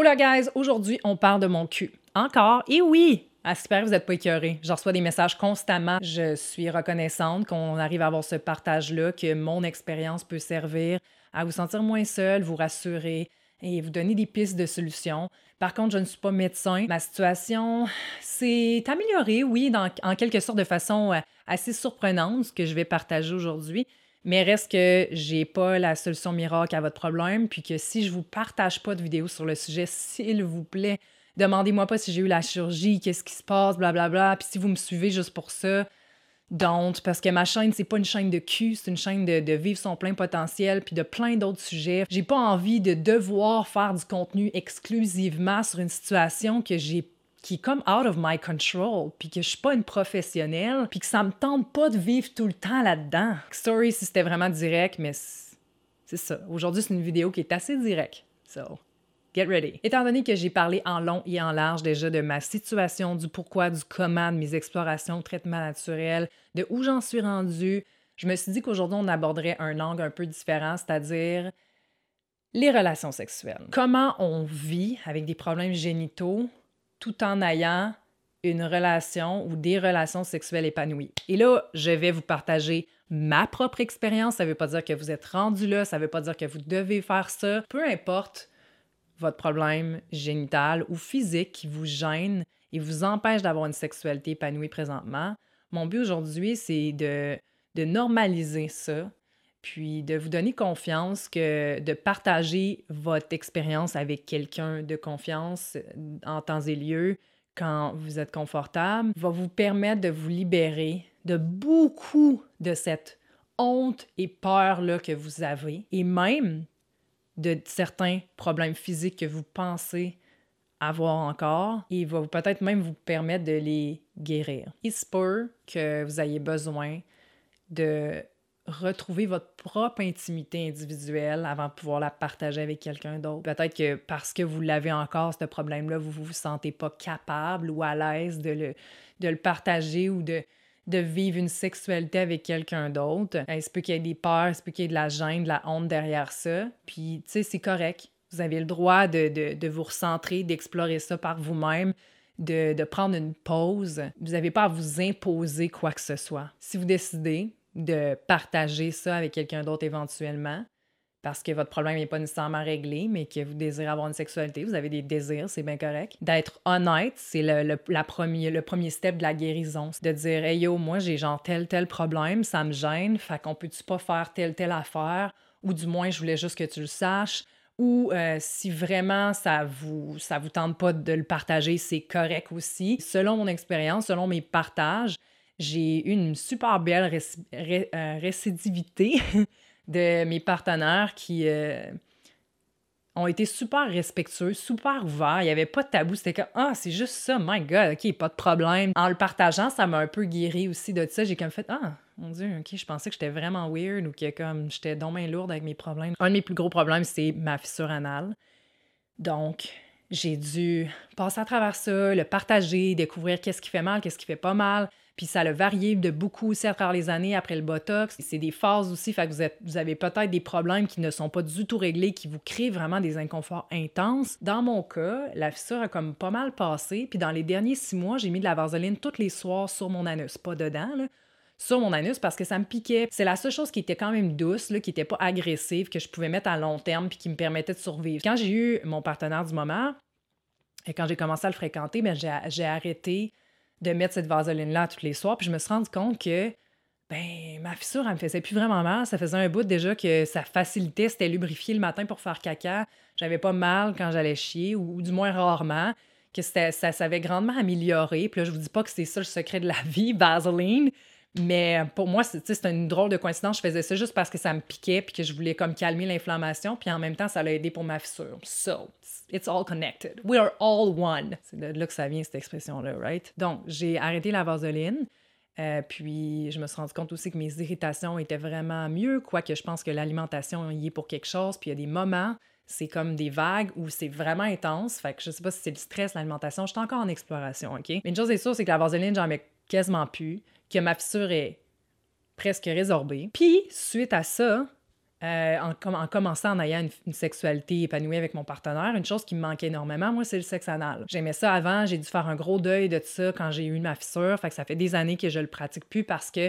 Hola guys, aujourd'hui on parle de mon cul. Encore, et oui, J'espère que vous n'êtes pas écœurés. Je reçois des messages constamment. Je suis reconnaissante qu'on arrive à avoir ce partage-là, que mon expérience peut servir à vous sentir moins seul, vous rassurer et vous donner des pistes de solutions. Par contre, je ne suis pas médecin. Ma situation s'est améliorée, oui, en quelque sorte de façon euh, assez surprenante, ce que je vais partager aujourd'hui. Mais reste que j'ai pas la solution miracle à votre problème, puis que si je vous partage pas de vidéo sur le sujet, s'il vous plaît, demandez-moi pas si j'ai eu la chirurgie, qu'est-ce qui se passe, blablabla. Bla, bla. Puis si vous me suivez juste pour ça, donc, parce que ma chaîne, c'est pas une chaîne de cul, c'est une chaîne de, de, vivre son plein potentiel, puis de plein d'autres sujets. J'ai pas envie de devoir faire du contenu exclusivement sur une situation que j'ai qui est comme out of my control, puis que je suis pas une professionnelle, puis que ça me tente pas de vivre tout le temps là-dedans. Story si c'était vraiment direct, mais c'est ça. Aujourd'hui, c'est une vidéo qui est assez directe. So, get ready. Étant donné que j'ai parlé en long et en large déjà de ma situation, du pourquoi, du comment, de mes explorations, traitement naturel, de où j'en suis rendue, je me suis dit qu'aujourd'hui, on aborderait un angle un peu différent, c'est-à-dire les relations sexuelles. Comment on vit avec des problèmes génitaux tout en ayant une relation ou des relations sexuelles épanouies. Et là, je vais vous partager ma propre expérience. Ça ne veut pas dire que vous êtes rendu là, ça ne veut pas dire que vous devez faire ça. Peu importe votre problème génital ou physique qui vous gêne et vous empêche d'avoir une sexualité épanouie présentement, mon but aujourd'hui, c'est de, normaliser ça, puis de vous donner confiance, que de partager votre expérience avec quelqu'un de confiance euh, en temps et lieu quand vous êtes confortable, va vous permettre de vous libérer de beaucoup de cette honte et peur-là que vous avez, et même de certains problèmes physiques que vous pensez avoir encore, et va peut-être même vous permettre de les guérir. Il se peut que vous ayez besoin de retrouver votre propre intimité individuelle avant de pouvoir la partager avec quelqu'un d'autre. Peut-être que parce que vous l'avez encore, ce problème-là, vous ne vous sentez pas capable ou à l'aise de le, de le partager ou de, de vivre une sexualité avec quelqu'un d'autre. Il se peut qu'il y ait des peurs, il se peut qu'il y ait de la gêne, de la honte derrière ça. Puis, tu sais, c'est correct. Vous avez le droit de, de, de vous recentrer, d'explorer ça par vous-même. De, de, prendre une pause. Vous n'avez pas à vous imposer quoi que ce soit. Si vous décidez de partager ça avec quelqu'un d'autre éventuellement parce que votre problème n'est pas nécessairement réglé, mais que vous désirez avoir une sexualité, vous avez des désirs, c'est bien correct. D'être honnête, c'est le, premier, le premier step de la guérison. De dire, hey yo, moi j'ai genre tel, tel problème, ça me gêne, fait qu'on peut-tu pas faire telle, telle affaire, ou du moins je voulais juste que tu le saches, ou euh, si vraiment ça vous ça vous tente pas de le partager, c'est correct aussi. Selon mon expérience, selon mes partages, j'ai eu une super belle euh, récidivité de mes partenaires qui euh, ont été super respectueux, super ouverts. Il n'y avait pas de tabou. C'était comme Ah, c'est juste ça, my God, OK, pas de problème. En le partageant, ça m'a un peu guéri aussi de ça. J'ai comme fait Ah, mon Dieu, OK, je pensais que j'étais vraiment weird ou que comme j'étais donc bien lourde avec mes problèmes. Un de mes plus gros problèmes, c'est ma fissure anale. Donc, j'ai dû passer à travers ça, le partager, découvrir qu'est-ce qui fait mal, qu'est-ce qui fait pas mal. Puis ça a varié de beaucoup à travers les années après le Botox. C'est des phases aussi, fait que vous avez peut-être des problèmes qui ne sont pas du tout réglés, qui vous créent vraiment des inconforts intenses. Dans mon cas, la fissure a comme pas mal passé. Puis dans les derniers six mois, j'ai mis de la vaseline tous les soirs sur mon anus, pas dedans, là sur mon anus parce que ça me piquait. C'est la seule chose qui était quand même douce, là, qui n'était pas agressive, que je pouvais mettre à long terme puis qui me permettait de survivre. Quand j'ai eu mon partenaire du moment et quand j'ai commencé à le fréquenter, ben, j'ai arrêté de mettre cette vaseline-là tous les soirs. Puis je me suis rendu compte que ben ma fissure, elle me faisait plus vraiment mal. Ça faisait un bout déjà que ça facilitait, c'était lubrifié le matin pour faire caca. J'avais pas mal quand j'allais chier, ou, du moins rarement, que ça, ça s'avait grandement amélioré. Puis là, je vous dis pas que c'est ça le secret de la vie, Vaseline, mais pour moi, c'est une drôle de coïncidence. Je faisais ça juste parce que ça me piquait puis que je voulais comme calmer l'inflammation. Puis en même temps, ça l'a aidé pour ma fissure. So, it's all connected. We are all one. C'est de là que ça vient, cette expression-là, right? Donc, j'ai arrêté la vaseline. Euh, puis, je me suis rendu compte aussi que mes irritations étaient vraiment mieux, quoique je pense que l'alimentation y est pour quelque chose. Puis, il y a des moments, c'est comme des vagues où c'est vraiment intense. Fait que je sais pas si c'est le stress, l'alimentation. Je suis encore en exploration, OK? Mais une chose est sûre, c'est que la vaseline, j'en mets quasiment plus que ma fissure est presque résorbée. Puis, suite à ça, euh, en, en, commençant en ayant une, sexualité épanouie avec mon partenaire, une chose qui me manquait énormément, moi, c'est le sexe anal. J'aimais ça avant, j'ai dû faire un gros deuil de ça quand j'ai eu ma fissure, fait ça fait des années que je le pratique plus parce que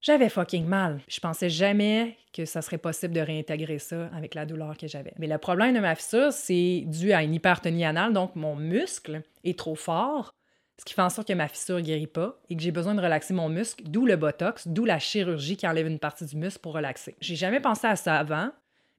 j'avais fucking mal. Je pensais jamais que ça serait possible de réintégrer ça avec la douleur que j'avais. Mais le problème de ma fissure, c'est dû à une hypertonie anale, donc mon muscle est trop fort ce qui fait en sorte que ma fissure guérit pas et que j'ai besoin de relaxer mon muscle, d'où le botox, d'où la chirurgie qui enlève une partie du muscle pour relaxer. J'ai jamais pensé à ça avant,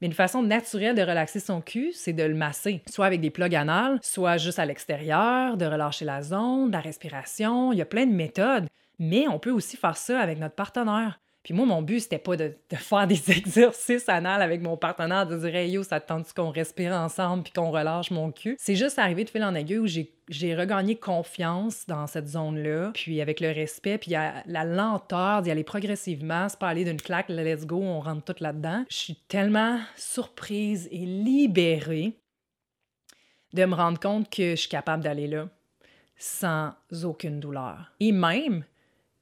mais une façon naturelle de relaxer son cul, c'est de le masser, soit avec des plugs anales, soit juste à l'extérieur, de relâcher la zone, la respiration. Il y a plein de méthodes, mais on peut aussi faire ça avec notre partenaire. Puis moi, mon but, c'était pas de, faire des exercices anal avec mon partenaire, de dire hey, yo, ça te tente qu'on respire ensemble puis qu'on relâche mon cul? C'est juste arrivé de fil en aiguille où j'ai regagné confiance dans cette zone-là, puis avec le respect, puis la lenteur d'y aller progressivement, c'est pas aller d'une claque, let's go, on rentre tout là-dedans. Je suis tellement surprise et libérée de me rendre compte que je suis capable d'aller là sans aucune douleur. Et même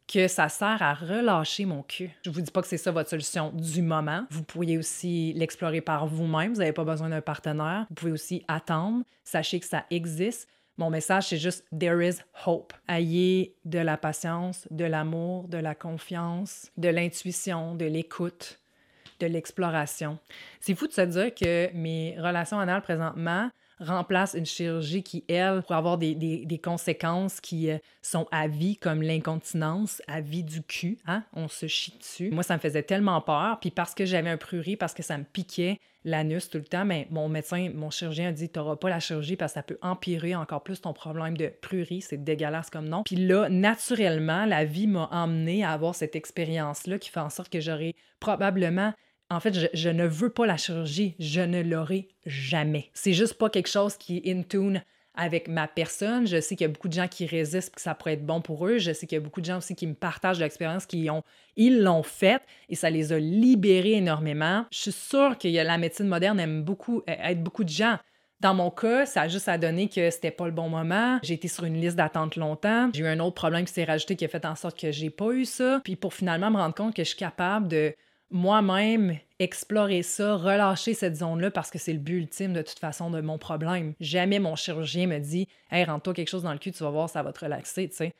que ça sert à relâcher mon cul. Je vous dis pas que c'est ça votre solution du moment. Vous pourriez aussi l'explorer par vous-même. Vous n'avez pas besoin d'un partenaire. Vous pouvez aussi attendre. Sachez que ça existe. Mon message, c'est juste There is hope. Ayez de la patience, de l'amour, de la confiance, de l'intuition, de l'écoute, de l'exploration. C'est fou de se dire que mes relations anales présentement, remplace une chirurgie qui, elle, pourrait avoir des, des, conséquences qui euh, sont à vie, comme l'incontinence, à vie du cul. Hein? On se chie dessus. Moi, ça me faisait tellement peur. Puis parce que j'avais un prurit, parce que ça me piquait l'anus tout le temps, mais mon médecin, mon chirurgien a dit Tu n'auras pas la chirurgie parce que ça peut empirer encore plus ton problème de prurit. C'est dégueulasse comme nom. Puis là, naturellement, la vie m'a emmené à avoir cette expérience-là qui fait en sorte que j'aurais probablement en fait, je, ne veux pas la chirurgie, je ne l'aurai jamais. C'est juste pas quelque chose qui est in tune avec ma personne. Je sais qu'il y a beaucoup de gens qui résistent, que ça pourrait être bon pour eux. Je sais qu'il y a beaucoup de gens aussi qui me partagent l'expérience, qui ont, ils l'ont faite et ça les a libérés énormément. Je suis sûre que la médecine moderne aime beaucoup, aide beaucoup de gens. Dans mon cas, ça a juste à donner que c'était pas le bon moment. J'ai été sur une liste d'attente longtemps. J'ai eu un autre problème qui s'est rajouté qui a fait en sorte que j'ai pas eu ça. Puis pour finalement me rendre compte que je suis capable de moi-même explorer ça, relâcher cette zone-là parce que c'est le but ultime de toute façon de mon problème. Jamais mon chirurgien me dit Hey, rentre-toi quelque chose dans le cul, tu vas voir, ça va te relaxer, tu sais.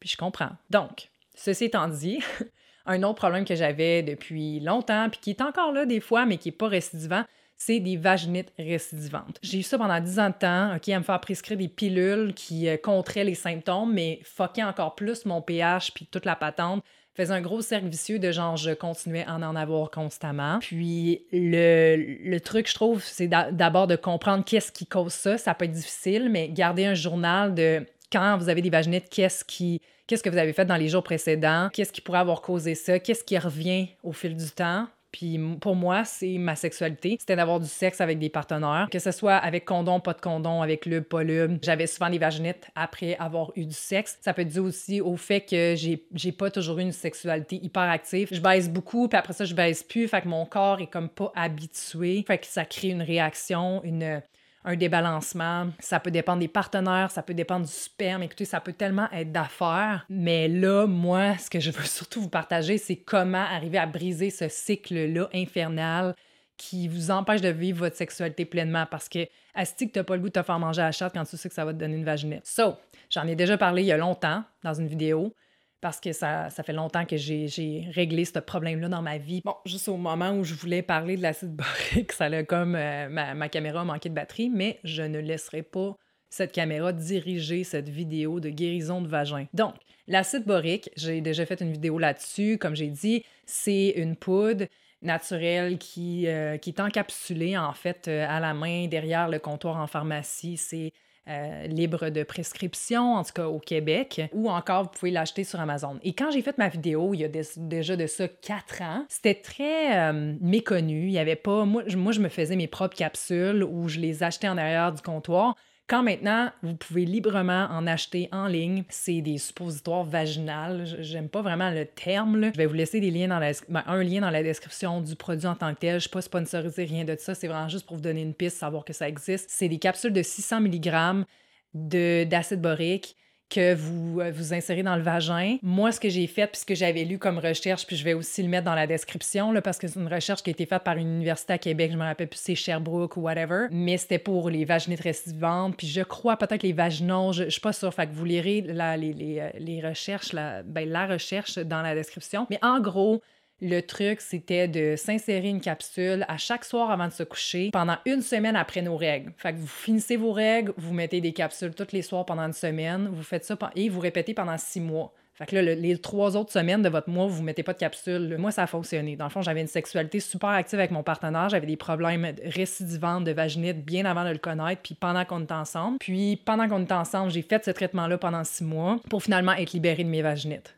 Puis je comprends. Donc, ceci étant dit, un autre problème que j'avais depuis longtemps, puis qui est encore là des fois, mais qui n'est pas récidivant, c'est des vaginites récidivantes. J'ai eu ça pendant 10 ans de temps, OK, à me faire prescrire des pilules qui euh, contraient les symptômes, mais fuckaient encore plus mon pH puis toute la patente faisais un gros cercle vicieux de genre, je continuais à en avoir constamment. Puis le, le truc, je trouve, c'est d'abord de comprendre qu'est-ce qui cause ça. Ça peut être difficile, mais garder un journal de quand vous avez des vaginites, qu'est-ce qui qu'est-ce que vous avez fait dans les jours précédents, qu'est-ce qui pourrait avoir causé ça, qu'est-ce qui revient au fil du temps? Puis pour moi, c'est ma sexualité. C'était d'avoir du sexe avec des partenaires, que ce soit avec condom, pas de condom, avec lube, pas lube. J'avais souvent des vaginites après avoir eu du sexe. Ça peut être dû aussi au fait que j'ai, pas toujours eu une sexualité hyper active. Je baisse beaucoup, puis après ça, je baisse plus. Fait que mon corps est comme pas habitué. Fait que ça crée une réaction, une un débalancement. Ça peut dépendre des partenaires, ça peut dépendre du sperme. Écoutez, ça peut tellement être d'affaires. Mais là, moi, ce que je veux surtout vous partager, c'est comment arriver à briser ce cycle-là infernal qui vous empêche de vivre votre sexualité pleinement parce que asti que t'as pas le goût de te faire manger à la chatte quand tu sais que ça va te donner une vaginette. So, j'en ai déjà parlé il y a longtemps dans une vidéo parce que ça, ça fait longtemps que j'ai réglé ce problème-là dans ma vie. Bon, juste au moment où je voulais parler de l'acide borique, ça a comme euh, ma, caméra a manqué de batterie, mais je ne laisserai pas cette caméra diriger cette vidéo de guérison de vagin. Donc, l'acide borique, j'ai déjà fait une vidéo là-dessus. Comme j'ai dit, c'est une poudre naturelle qui, euh, qui est encapsulée en fait euh, à la main derrière le comptoir en pharmacie. C'est euh, libre de prescription, en tout cas au Québec, ou encore vous pouvez l'acheter sur Amazon. Et quand j'ai fait ma vidéo, il y a déjà de ça quatre ans, c'était très euh, méconnu. Il y avait pas. Moi je, moi, je me faisais mes propres capsules où je les achetais en arrière du comptoir. Quand maintenant, vous pouvez librement en acheter en ligne, c'est des suppositoires vaginales. J'aime pas vraiment le terme. Je vais vous laisser des liens dans ben, un lien dans la description du produit en tant que tel. Je suis pas sponsorisé, rien de ça. C'est vraiment juste pour vous donner une piste, savoir que ça existe. C'est des capsules de 600 mg d'acide borique que vous euh, vous insérez dans le vagin. Moi, ce que j'ai fait, puis ce que j'avais lu comme recherche, puis je vais aussi le mettre dans la description, là, parce que c'est une recherche qui a été faite par une université à Québec, je me rappelle plus c'est Sherbrooke ou whatever, mais c'était pour les vaginites récidivantes, puis je crois peut-être les vaginons, je, je suis pas sûre, fait que vous lirez la, les, les, euh, les, recherches, la, ben, la recherche dans la description. Mais en gros, le truc, c'était de s'insérer une capsule à chaque soir avant de se coucher pendant une semaine après nos règles. Fait que vous finissez vos règles, vous mettez des capsules tous les soirs pendant une semaine, vous faites ça et vous répétez pendant six mois. Fait que là, les trois autres semaines de votre mois, vous ne mettez pas de capsule. Moi, ça a fonctionné. Dans le fond, j'avais une sexualité super active avec mon partenaire. J'avais des problèmes récidivantes de vaginite bien avant de le connaître, puis pendant qu'on était ensemble. Puis pendant qu'on était ensemble, j'ai fait ce traitement-là pendant six mois pour finalement être libérée de mes vaginites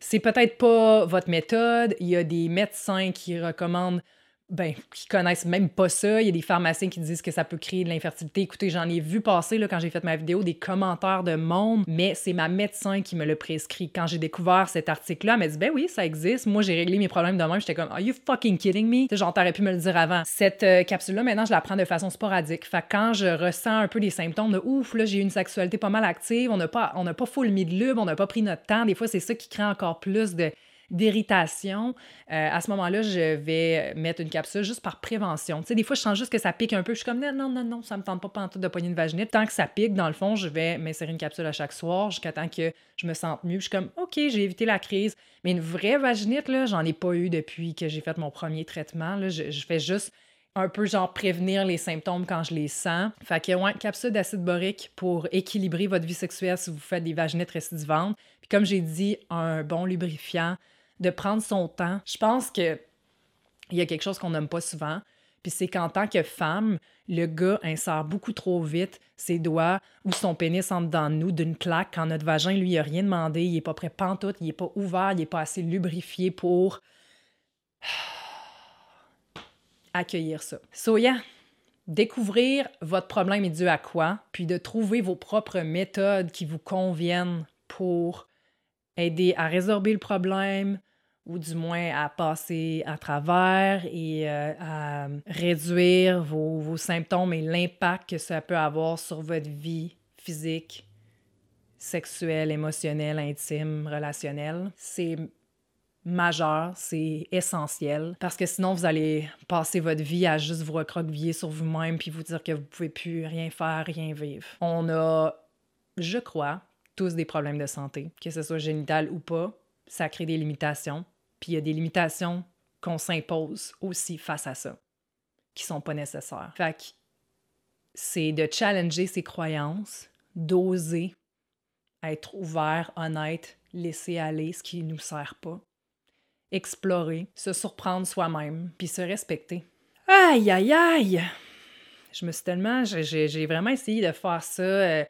C'est peut-être pas votre méthode. Il y a des médecins qui recommandent ben, qui connaissent même pas ça. Il y a des pharmaciens qui disent que ça peut créer de l'infertilité. Écoutez, j'en ai vu passer là, quand j'ai fait ma vidéo des commentaires de monde, mais c'est ma médecin qui me l'a prescrit. Quand j'ai découvert cet article-là, elle m'a dit Ben oui, ça existe. Moi, j'ai réglé mes problèmes de. J'étais comme Are you fucking kidding me? Genre, t'aurais pu me le dire avant. Cette euh, capsule-là, maintenant, je la prends de façon sporadique. Fait que quand je ressens un peu des symptômes de ouf, là, j'ai une sexualité pas mal active, on n'a pas, on n'a pas full mis de lube, on n'a pas pris notre temps. Des fois, c'est ça qui crée encore plus de d'irritation, euh, à ce moment-là, je vais mettre une capsule juste par prévention. Tu sais, des fois, je sens juste que ça pique un peu. Je suis comme, non, non, non, non, ça me tente pas pantoute de poigner une vaginite. Tant que ça pique, dans le fond, je vais m'insérer une capsule à chaque soir jusqu'à temps que je me sente mieux. je suis comme, OK, j'ai évité la crise. Mais une vraie vaginite, là, j'en ai pas eu depuis que j'ai fait mon premier traitement. Là. Je, je fais juste un peu genre prévenir les symptômes quand je les sens. Fait que, ouais, capsule d'acide borique pour équilibrer votre vie sexuelle si vous faites des vaginites récidivantes. Puis comme j'ai dit, un bon lubrifiant, de prendre son temps. Je pense que il y a quelque chose qu'on n'aime pas souvent, puis c'est qu'en tant que femme, le gars insère beaucoup trop vite ses doigts ou son pénis en dedans de nous d'une claque quand notre vagin, lui, a rien demandé, il est pas prêt pantoute, il est pas ouvert, il est pas assez lubrifié pour accueillir ça. So yeah, découvrir votre problème est dû à quoi, puis de trouver vos propres méthodes qui vous conviennent pour aider à résorber le problème ou du moins à passer à travers et euh, à réduire vos, vos symptômes et l'impact que ça peut avoir sur votre vie physique, sexuelle, émotionnelle, intime, relationnelle. C'est majeur, c'est essentiel, parce que sinon vous allez passer votre vie à juste vous recroqueviller sur vous-même puis vous dire que vous pouvez plus rien faire, rien vivre. On a, je crois, tous des problèmes de santé, que ce soit génital ou pas, ça crée des limitations. Puis il y a des limitations qu'on s'impose aussi face à ça, qui sont pas nécessaires. Fait que c'est de challenger ses croyances, d'oser être ouvert, honnête, laisser aller ce qui ne nous sert pas, explorer, se surprendre soi-même, puis se respecter. Aïe, aïe, aïe! Je me suis tellement... J'ai vraiment essayé de faire ça... Euh,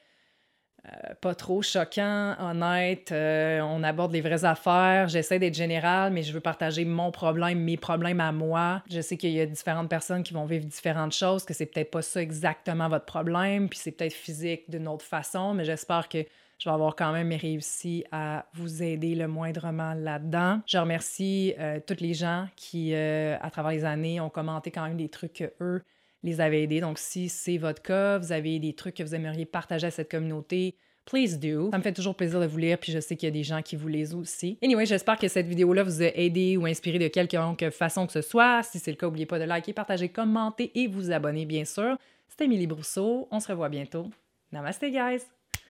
euh, pas trop choquant, honnête. Euh, on aborde les vraies affaires. J'essaie d'être général, mais je veux partager mon problème, mes problèmes à moi. Je sais qu'il y a différentes personnes qui vont vivre différentes choses, que c'est peut-être pas ça exactement votre problème, puis c'est peut-être physique d'une autre façon, mais j'espère que je vais avoir quand même réussi à vous aider le moindrement là-dedans. Je remercie euh, toutes les gens qui, à travers les années, ont commenté quand même des trucs que eux les avez aidés. Donc, si c'est votre cas, vous avez des trucs que vous aimeriez partager à cette communauté, please do. Ça me fait toujours plaisir de vous lire, puis je sais qu'il y a des gens qui vous lisent aussi. Anyway, j'espère que cette vidéo-là vous a aidé ou inspiré de quelque façon que ce soit. Si c'est le cas, n'oubliez pas de liker, partager, commenter et vous abonner, bien sûr. C'était Émilie Brousseau. On se revoit bientôt. Namaste, guys!